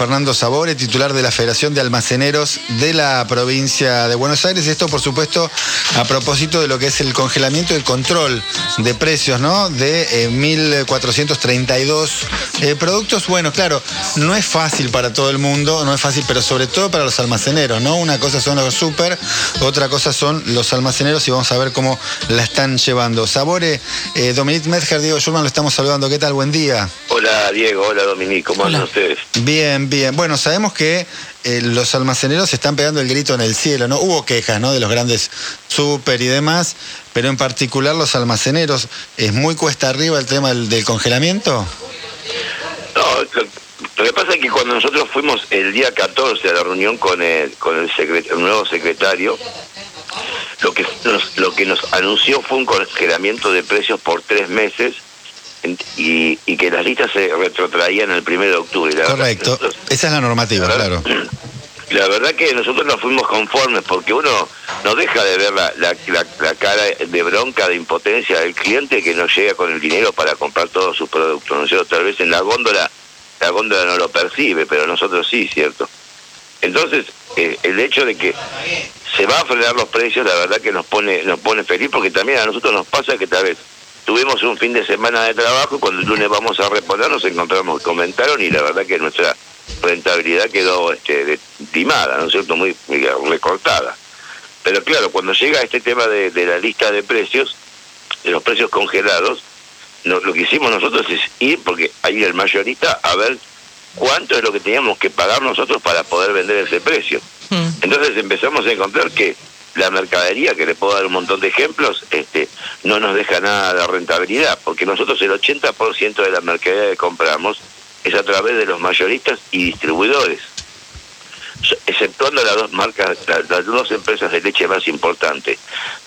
Fernando Sabore, titular de la Federación de Almaceneros de la provincia de Buenos Aires. Esto, por supuesto, a propósito de lo que es el congelamiento y el control de precios, ¿no? De 1.432 eh, productos. Bueno, claro, no es fácil para todo el mundo, no es fácil, pero sobre todo para los almaceneros, ¿no? Una cosa son los super, otra cosa son los almaceneros y vamos a ver cómo la están llevando. Sabore, eh, Dominique Medger, Diego Schurman, lo estamos saludando. ¿Qué tal? Buen día. Hola, Diego. Hola, Dominique. ¿Cómo andan ustedes? Bien, bien. Bueno, sabemos que eh, los almaceneros están pegando el grito en el cielo, ¿no? Hubo quejas, ¿no? De los grandes super y demás, pero en particular los almaceneros, ¿es muy cuesta arriba el tema del, congelamiento? No, lo, que pasa es que cuando nosotros fuimos el día 14 a la reunión con el, con el, nuevo secretario, lo que, lo que nos anunció fue un congelamiento de precios por tres meses y, que las listas se retrotraían el 1 de octubre. Correcto, esa es la normativa, claro. La verdad que nosotros nos fuimos conformes porque uno no deja de ver la, la, la, cara de bronca, de impotencia del cliente que no llega con el dinero para comprar todos sus productos. ¿no sé, Tal vez en la góndola, la góndola no lo percibe, pero nosotros sí, ¿cierto? Entonces, eh, el hecho de que se va a frenar los precios, la verdad que nos pone nos pone feliz porque también a nosotros nos pasa que tal vez tuvimos un fin de semana de trabajo y cuando el lunes vamos a reponer nos encontramos, comentaron y la verdad que nuestra rentabilidad quedó este, timada, ¿no es cierto?, muy, recortada. Pero claro, cuando llega este tema de, la lista de precios, de los precios congelados, lo que hicimos nosotros es ir, porque ahí el mayorista, a ver cuánto es lo que teníamos que pagar nosotros para poder vender ese precio. Mm. Entonces empezamos a encontrar que la mercadería, que le puedo dar un montón de ejemplos, este, no nos deja nada de rentabilidad, porque nosotros el 80% de la mercadería que compramos es a través de los mayoristas y distribuidores. Exceptuando las dos marcas, las, dos empresas de leche más importantes,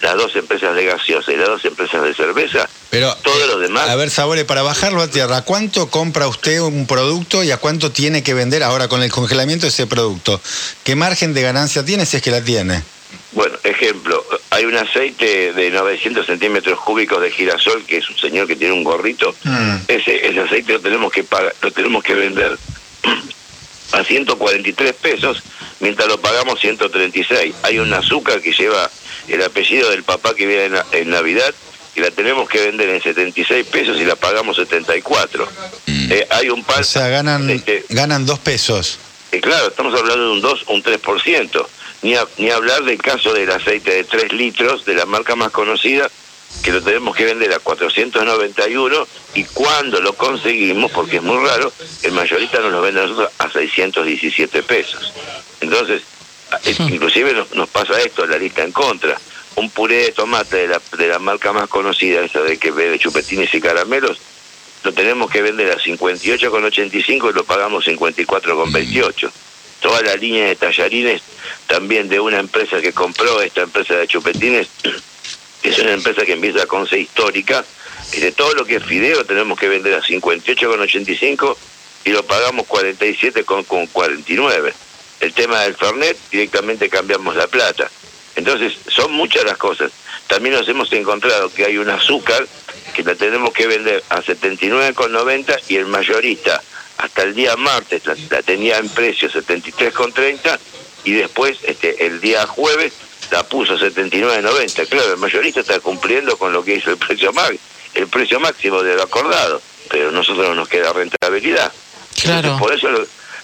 las dos empresas de gaseosa y las dos empresas de cerveza, pero todo lo demás. A ver, Sabore, para bajarlo a tierra, ¿cuánto compra usted un producto y a cuánto tiene que vender ahora con el congelamiento de ese producto? ¿Qué margen de ganancia tiene si es que la tiene? Bueno, ejemplo, hay un aceite de 900 centímetros cúbicos de girasol, que es un señor que tiene un gorrito. Mm. Ese, ese aceite lo tenemos que pagar, lo tenemos que vender a 143 pesos, mientras lo pagamos 136. Hay un azúcar que lleva el apellido del papá que viene en, Navidad y la tenemos que vender en 76 pesos y la pagamos 74. Mm. Eh, hay un pan... O sea, ganan, este, ganan dos pesos. Eh, claro, estamos hablando de un 2 o un 3% ni, ni hablar del caso del aceite de 3 litros de la marca más conocida, que lo tenemos que vender a 491 y cuando lo conseguimos, porque es muy raro, el mayorista nos lo vende a nosotros a 617 pesos. Entonces, inclusive nos, pasa esto, la lista en contra. Un puré de tomate de la, de la marca más conocida, esa de que ve de chupetines y caramelos, lo tenemos que vender a 58,85 y lo pagamos 54,28 toda la línea de tallarines también de una empresa que compró esta empresa de chupetines, que es una empresa que empieza con C histórica, y de todo lo que es fideo tenemos que vender a 58,85 y lo pagamos 47,49. El tema del Fernet, directamente cambiamos la plata. Entonces, son muchas las cosas. También nos hemos encontrado que hay un azúcar que la tenemos que vender a 79,90 y el mayorista hasta el día martes la, tenía en precio 73,30 y después este el día jueves la puso 79,90. Claro, el mayorista está cumpliendo con lo que hizo el precio máximo, el precio máximo de lo acordado, pero nosotros no nos queda rentabilidad. Claro. por eso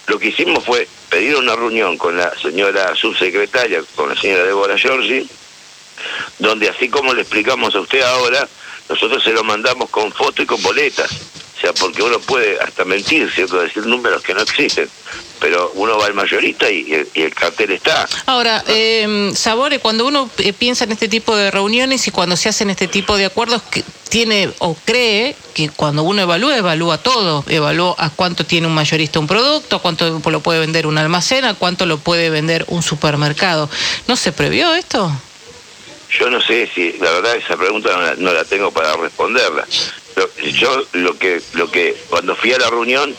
lo, que hicimos fue pedir una reunión con la señora subsecretaria, con la señora Débora Giorgi, donde así como le explicamos a usted ahora, nosotros se lo mandamos con foto y con boletas o sea, porque uno puede hasta mentir, ¿cierto? Decir números que no existen, pero uno va al mayorista y, el, cartel está. Ahora, eh, Sabore, cuando uno piensa en este tipo de reuniones y cuando se hacen este tipo de acuerdos, que tiene o cree que cuando uno evalúa, evalúa todo, evalúa a cuánto tiene un mayorista un producto, a cuánto lo puede vender un almacén, a cuánto lo puede vender un supermercado. ¿No se previó esto? Yo no sé si, la verdad esa pregunta no la tengo para responderla yo lo que lo que cuando fui a la reunión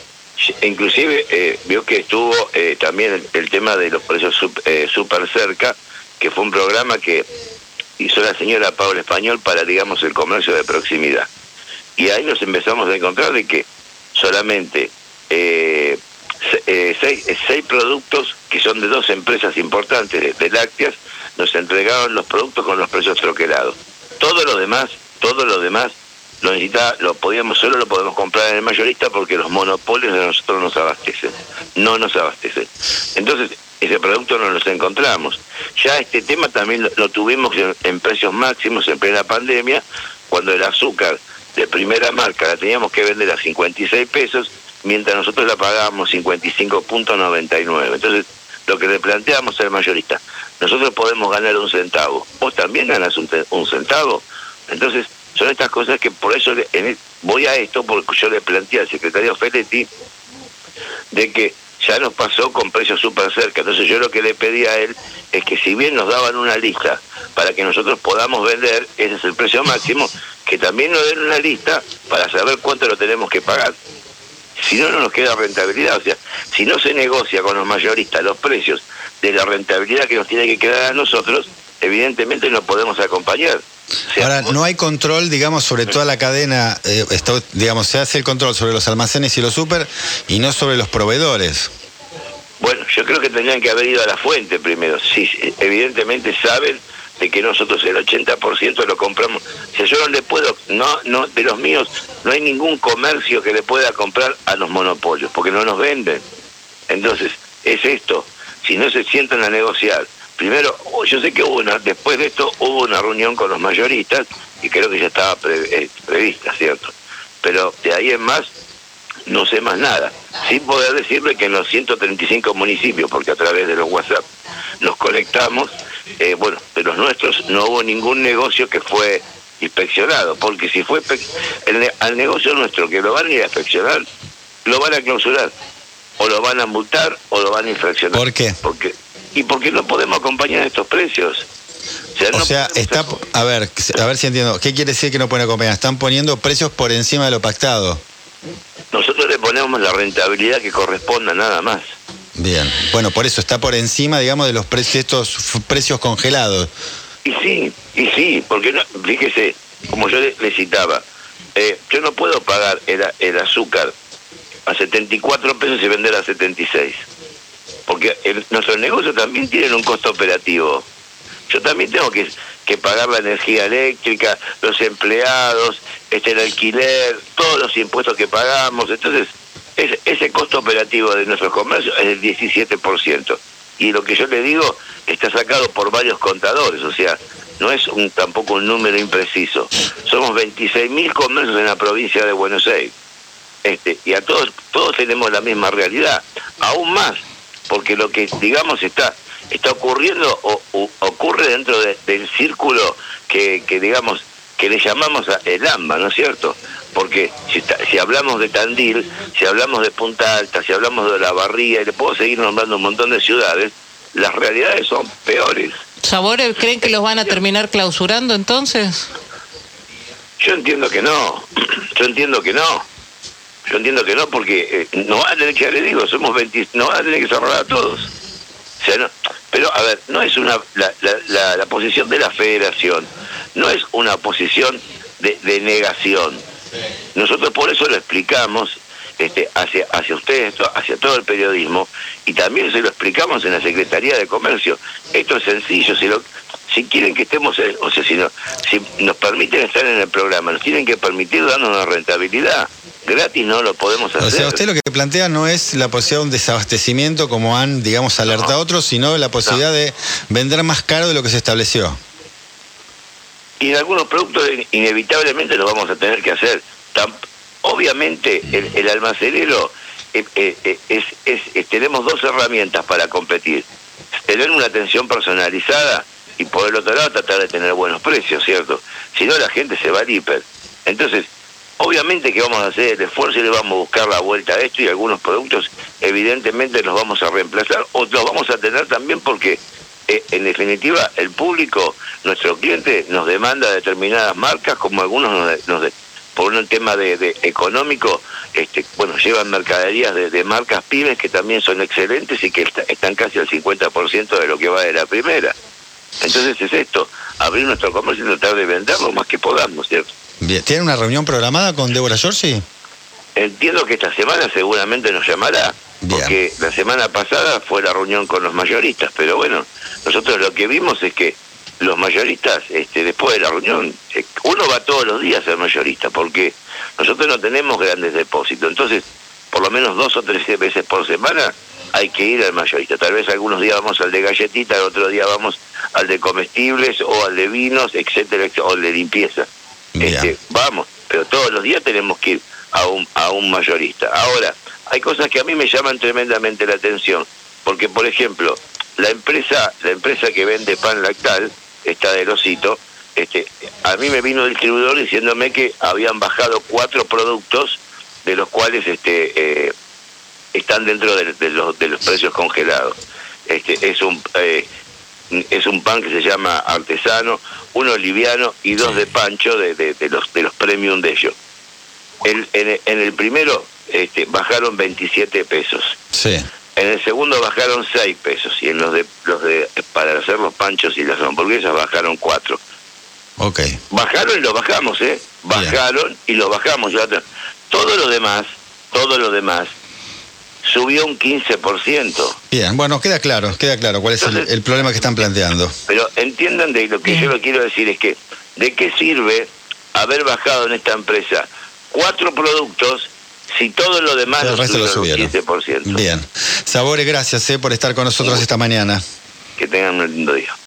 inclusive eh, vio que estuvo eh, también el, tema de los precios eh, súper cerca que fue un programa que hizo la señora Paula Español para digamos el comercio de proximidad y ahí nos empezamos a encontrar de que solamente eh, seis, eh, seis, productos que son de dos empresas importantes de, lácteas, nos entregaron los productos con los precios troquelados. Todo lo demás, todo lo demás, lo necesita, lo podíamos, solo lo podemos comprar en el mayorista porque los monopolios de nosotros nos abastecen, no nos abastecen. Entonces, ese producto no los encontramos. Ya este tema también lo, tuvimos en, precios máximos en plena pandemia, cuando el azúcar de primera marca la teníamos que vender a 56 pesos, mientras nosotros la pagábamos 55.99. Entonces, lo que le planteamos al mayorista, nosotros podemos ganar un centavo, vos también ganas un, centavo. Entonces, son estas cosas que por eso voy a esto, porque yo le planteé al secretario Feletti de que ya nos pasó con precios súper cerca. Entonces yo lo que le pedí a él es que si bien nos daban una lista para que nosotros podamos vender, ese es el precio máximo, que también nos den una lista para saber cuánto lo tenemos que pagar. Si no, no nos queda rentabilidad. O sea, si no se negocia con los mayoristas los precios de la rentabilidad que nos tiene que quedar a nosotros, evidentemente no podemos acompañar. Ahora, no hay control, digamos, sobre toda la cadena, eh, digamos, se hace el control sobre los almacenes y los super y no sobre los proveedores. Bueno, yo creo que tendrían que haber ido a la fuente primero. Sí, evidentemente saben de que nosotros el 80% lo compramos. Si yo no le puedo, no, no, de los míos, no hay ningún comercio que le pueda comprar a los monopolios, porque no nos venden. Entonces, es esto. Si no se sientan a negociar, primero, oh, yo sé que hubo una, después de esto hubo una reunión con los mayoristas y creo que ya estaba eh, prevista, ¿cierto? Pero de ahí en más, no sé más nada, sin poder decirle que en los 135 municipios, porque a través de los WhatsApp nos conectamos, eh, bueno, de los nuestros no hubo ningún negocio que fue inspeccionado, porque si fue al negocio nuestro que lo van a ir a inspeccionar, lo van a clausurar, o lo van a multar, o lo van a infraccionar. ¿Por qué? Porque y porque no podemos acompañar estos precios. O sea, está, a ver, a ver si entiendo. ¿Qué quiere decir que no pueden acompañar? Están poniendo precios por encima de lo pactado. Nosotros le ponemos la rentabilidad que corresponda nada más. Bien, bueno, por eso está por encima, digamos, de los precios, estos precios congelados. Y sí, y sí, porque no, fíjese, como yo le, citaba, eh, yo no puedo pagar el, el azúcar a 74 pesos y vender a 76 porque nuestros negocios también tienen un costo operativo. Yo también tengo que, que pagar la energía eléctrica, los empleados, este, el alquiler, todos los impuestos que pagamos. Entonces, ese costo operativo de nuestros comercios es del 17%. Y lo que yo le digo está sacado por varios contadores, o sea, no es un, tampoco un número impreciso. Somos 26.000 comercios en la provincia de Buenos Aires. Este, y a todos, todos tenemos la misma realidad. Aún más, porque lo que digamos está está ocurriendo o, ocurre dentro del círculo que, que, digamos que le llamamos el AMBA, ¿no es cierto? Porque si, si hablamos de Tandil, si hablamos de Punta Alta, si hablamos de La Barría, y le puedo seguir nombrando un montón de ciudades, las realidades son peores. ¿Sabores creen que los van a terminar clausurando entonces? Yo entiendo que no, yo entiendo que no. Yo entiendo que no, porque eh, no van a tener que, le digo, somos 20, no a tener que cerrar a todos. O sea, no, pero, a ver, no es una la, la, la, posición de la federación, no es una posición de, de, negación. Nosotros por eso lo explicamos este, hacia, hacia ustedes, hacia todo el periodismo, y también se lo explicamos en la Secretaría de Comercio. Esto es sencillo, si, lo, si quieren que estemos, o sea, si, no, si nos permiten estar en el programa, nos tienen que permitir darnos una rentabilidad gratis no lo podemos hacer. O sea, usted lo que plantea no es la posibilidad de un desabastecimiento como han, digamos, alertado otros, sino la posibilidad de vender más caro de lo que se estableció. Y en algunos productos inevitablemente lo vamos a tener que hacer. obviamente el, almacenero eh, eh, eh, es, es, tenemos dos herramientas para competir. Tener una atención personalizada y por el otro lado tratar de tener buenos precios, ¿cierto? Si no la gente se va al hiper. Entonces, Obviamente que vamos a hacer el esfuerzo y le vamos a buscar la vuelta a esto y algunos productos evidentemente los vamos a reemplazar o los vamos a tener también porque eh, en definitiva el público, nuestro cliente nos demanda determinadas marcas como algunos nos, por un tema de, económico, este, bueno, llevan mercaderías de, marcas pymes que también son excelentes y que están casi al 50% de lo que va de la primera. Entonces es esto, abrir nuestro comercio y tratar de vender lo más que podamos, ¿cierto? ¿Tiene una reunión programada con Débora Giorgi? entiendo que esta semana seguramente nos llamará, Bien. porque la semana pasada fue la reunión con los mayoristas, pero bueno, nosotros lo que vimos es que los mayoristas, este, después de la reunión, eh, uno va todos los días a ser mayorista, porque nosotros no tenemos grandes depósitos, entonces por lo menos dos o tres veces por semana hay que ir al mayorista. Tal vez algunos días vamos al de galletitas, otro día vamos al de comestibles o al de vinos, etcétera, etcétera, o al de limpieza. Este, vamos, pero todos los días tenemos que ir a un, a un mayorista. Ahora, hay cosas que a mí me llaman tremendamente la atención, porque por ejemplo, la empresa, la empresa que vende pan lactal, esta de Osito, este, a mí me vino el distribuidor diciéndome que habían bajado cuatro productos de los cuales este eh, están dentro de, de los, de los precios congelados. Este es un eh, es un pan que se llama artesano, uno liviano y dos de pancho de, de- de los de los premium de ellos. El- en, el- en el primero este, bajaron 27 pesos. Sí. En el segundo bajaron 6 pesos y en los de los de para hacer los panchos y las hamburguesas bajaron 4. Ok. Bajaron y lo bajamos, ¿eh? Bajaron y lo bajamos. Todo lo demás, todo lo demás subió un 15%. Bien, bueno, queda claro, queda claro cuál es el, Entonces- el problema que están planteando. Pero entiendan de lo que Bien. yo lo quiero decir es que ¿de qué sirve haber bajado en esta empresa cuatro productos si todo lo demás El lo resto lo subieron un subieron. 15%? Bien. Sabore, gracias eh, por estar con nosotros esta mañana. Que tengan un lindo día.